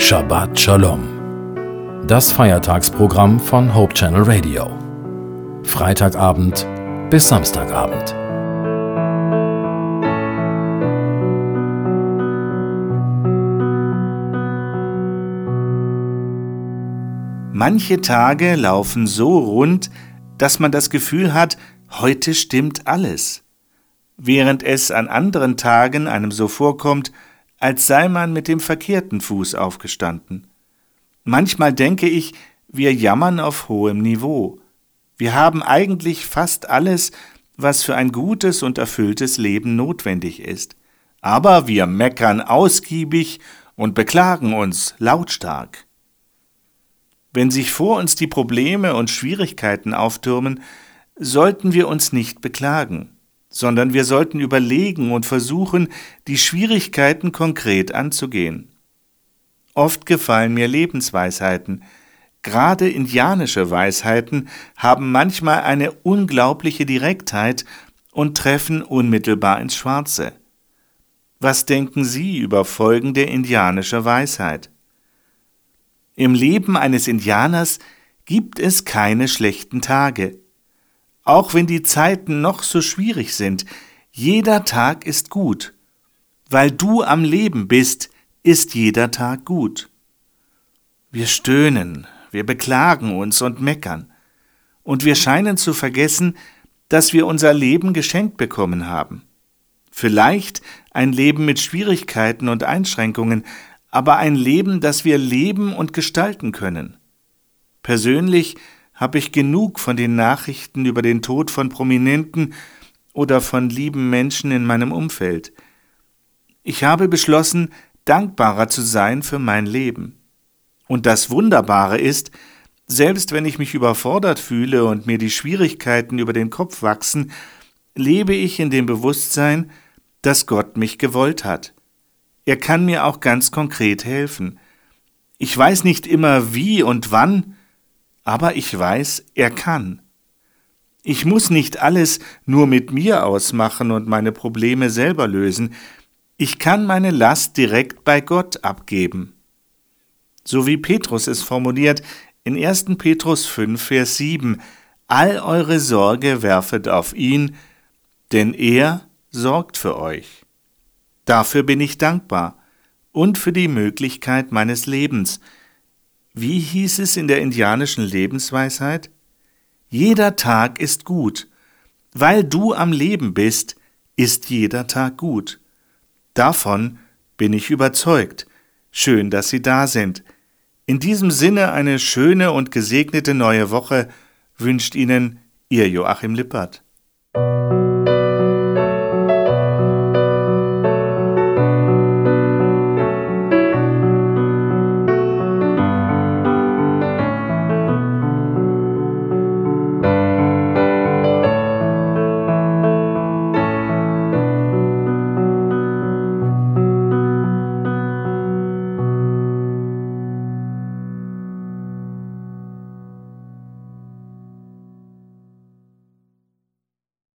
Shabbat Shalom. Das Feiertagsprogramm von Hope Channel Radio. Freitagabend bis Samstagabend. Manche Tage laufen so rund, dass man das Gefühl hat, heute stimmt alles, während es an anderen Tagen einem so vorkommt, als sei man mit dem verkehrten Fuß aufgestanden. Manchmal denke ich, wir jammern auf hohem Niveau. Wir haben eigentlich fast alles, was für ein gutes und erfülltes Leben notwendig ist. Aber wir meckern ausgiebig und beklagen uns lautstark. Wenn sich vor uns die Probleme und Schwierigkeiten auftürmen, sollten wir uns nicht beklagen sondern wir sollten überlegen und versuchen, die Schwierigkeiten konkret anzugehen. Oft gefallen mir Lebensweisheiten. Gerade indianische Weisheiten haben manchmal eine unglaubliche Direktheit und treffen unmittelbar ins Schwarze. Was denken Sie über folgende indianische Weisheit? Im Leben eines Indianers gibt es keine schlechten Tage. Auch wenn die Zeiten noch so schwierig sind, jeder Tag ist gut. Weil du am Leben bist, ist jeder Tag gut. Wir stöhnen, wir beklagen uns und meckern, und wir scheinen zu vergessen, dass wir unser Leben geschenkt bekommen haben. Vielleicht ein Leben mit Schwierigkeiten und Einschränkungen, aber ein Leben, das wir leben und gestalten können. Persönlich habe ich genug von den Nachrichten über den Tod von Prominenten oder von lieben Menschen in meinem Umfeld. Ich habe beschlossen, dankbarer zu sein für mein Leben. Und das Wunderbare ist, selbst wenn ich mich überfordert fühle und mir die Schwierigkeiten über den Kopf wachsen, lebe ich in dem Bewusstsein, dass Gott mich gewollt hat. Er kann mir auch ganz konkret helfen. Ich weiß nicht immer wie und wann, aber ich weiß, er kann. Ich muss nicht alles nur mit mir ausmachen und meine Probleme selber lösen, ich kann meine Last direkt bei Gott abgeben. So wie Petrus es formuliert in 1. Petrus 5, Vers 7, All eure Sorge werfet auf ihn, denn er sorgt für euch. Dafür bin ich dankbar und für die Möglichkeit meines Lebens, wie hieß es in der indianischen Lebensweisheit? Jeder Tag ist gut. Weil du am Leben bist, ist jeder Tag gut. Davon bin ich überzeugt. Schön, dass Sie da sind. In diesem Sinne eine schöne und gesegnete neue Woche wünscht Ihnen Ihr Joachim Lippert.